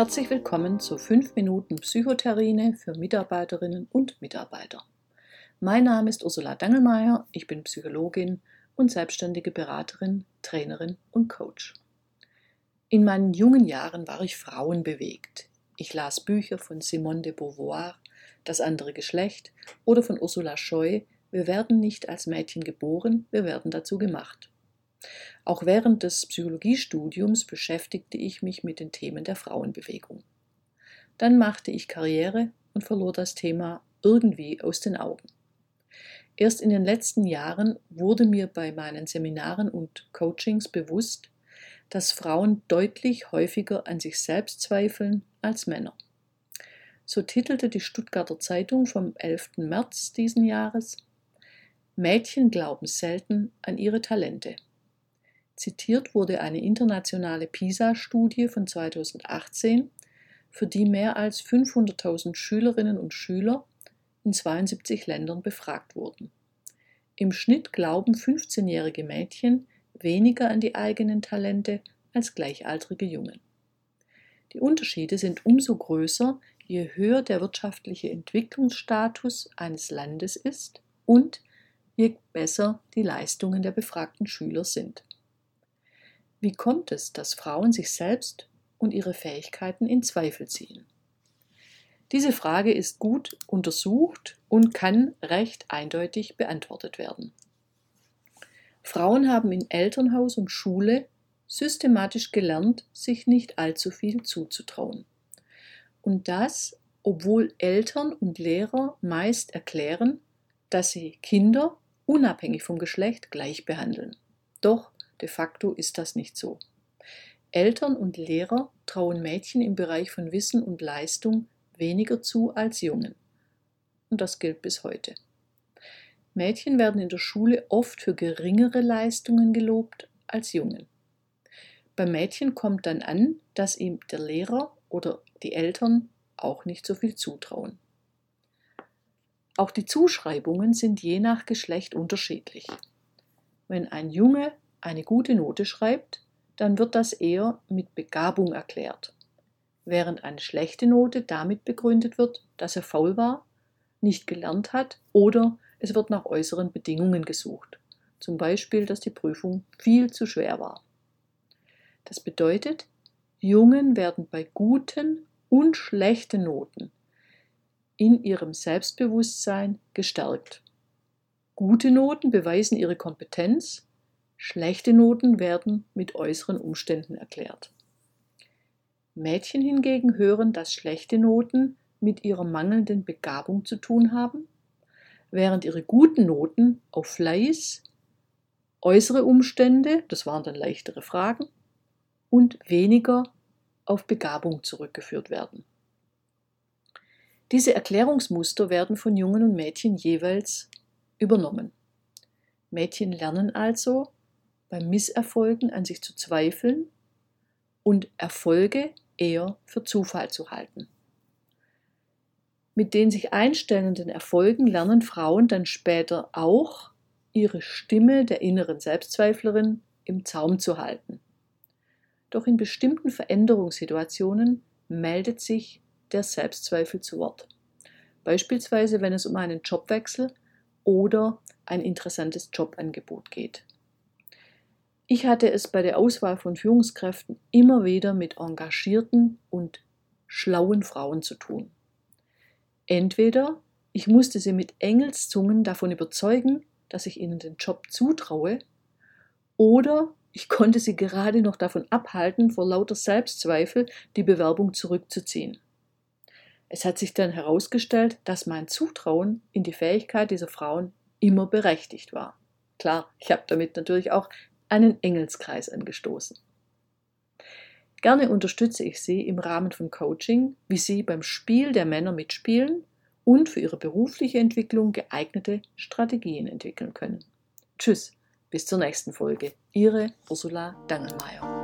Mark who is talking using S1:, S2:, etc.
S1: Herzlich willkommen zur 5 Minuten Psychotherine für Mitarbeiterinnen und Mitarbeiter. Mein Name ist Ursula Dangelmeier, ich bin Psychologin und selbstständige Beraterin, Trainerin und Coach. In meinen jungen Jahren war ich frauenbewegt. Ich las Bücher von Simone de Beauvoir, Das andere Geschlecht oder von Ursula Scheu, Wir werden nicht als Mädchen geboren, wir werden dazu gemacht. Auch während des Psychologiestudiums beschäftigte ich mich mit den Themen der Frauenbewegung. Dann machte ich Karriere und verlor das Thema irgendwie aus den Augen. Erst in den letzten Jahren wurde mir bei meinen Seminaren und Coachings bewusst, dass Frauen deutlich häufiger an sich selbst zweifeln als Männer. So titelte die Stuttgarter Zeitung vom 11. März diesen Jahres Mädchen glauben selten an ihre Talente. Zitiert wurde eine internationale PISA-Studie von 2018, für die mehr als 500.000 Schülerinnen und Schüler in 72 Ländern befragt wurden. Im Schnitt glauben 15-jährige Mädchen weniger an die eigenen Talente als gleichaltrige Jungen. Die Unterschiede sind umso größer, je höher der wirtschaftliche Entwicklungsstatus eines Landes ist und je besser die Leistungen der befragten Schüler sind. Wie kommt es, dass Frauen sich selbst und ihre Fähigkeiten in Zweifel ziehen? Diese Frage ist gut untersucht und kann recht eindeutig beantwortet werden. Frauen haben in Elternhaus und Schule systematisch gelernt, sich nicht allzu viel zuzutrauen. Und das, obwohl Eltern und Lehrer meist erklären, dass sie Kinder unabhängig vom Geschlecht gleich behandeln. Doch De facto ist das nicht so. Eltern und Lehrer trauen Mädchen im Bereich von Wissen und Leistung weniger zu als Jungen. Und das gilt bis heute. Mädchen werden in der Schule oft für geringere Leistungen gelobt als Jungen. Beim Mädchen kommt dann an, dass ihm der Lehrer oder die Eltern auch nicht so viel zutrauen. Auch die Zuschreibungen sind je nach Geschlecht unterschiedlich. Wenn ein Junge eine gute Note schreibt, dann wird das eher mit Begabung erklärt, während eine schlechte Note damit begründet wird, dass er faul war, nicht gelernt hat oder es wird nach äußeren Bedingungen gesucht, zum Beispiel, dass die Prüfung viel zu schwer war. Das bedeutet, Jungen werden bei guten und schlechten Noten in ihrem Selbstbewusstsein gestärkt. Gute Noten beweisen ihre Kompetenz Schlechte Noten werden mit äußeren Umständen erklärt. Mädchen hingegen hören, dass schlechte Noten mit ihrer mangelnden Begabung zu tun haben, während ihre guten Noten auf Fleiß, äußere Umstände, das waren dann leichtere Fragen, und weniger auf Begabung zurückgeführt werden. Diese Erklärungsmuster werden von Jungen und Mädchen jeweils übernommen. Mädchen lernen also, bei Misserfolgen an sich zu zweifeln und Erfolge eher für Zufall zu halten. Mit den sich einstellenden Erfolgen lernen Frauen dann später auch, ihre Stimme der inneren Selbstzweiflerin im Zaum zu halten. Doch in bestimmten Veränderungssituationen meldet sich der Selbstzweifel zu Wort. Beispielsweise, wenn es um einen Jobwechsel oder ein interessantes Jobangebot geht. Ich hatte es bei der Auswahl von Führungskräften immer wieder mit engagierten und schlauen Frauen zu tun. Entweder ich musste sie mit Engelszungen davon überzeugen, dass ich ihnen den Job zutraue, oder ich konnte sie gerade noch davon abhalten, vor lauter Selbstzweifel die Bewerbung zurückzuziehen. Es hat sich dann herausgestellt, dass mein Zutrauen in die Fähigkeit dieser Frauen immer berechtigt war. Klar, ich habe damit natürlich auch einen Engelskreis angestoßen. Gerne unterstütze ich Sie im Rahmen von Coaching, wie Sie beim Spiel der Männer mitspielen und für Ihre berufliche Entwicklung geeignete Strategien entwickeln können. Tschüss, bis zur nächsten Folge. Ihre Ursula Dangelmeier.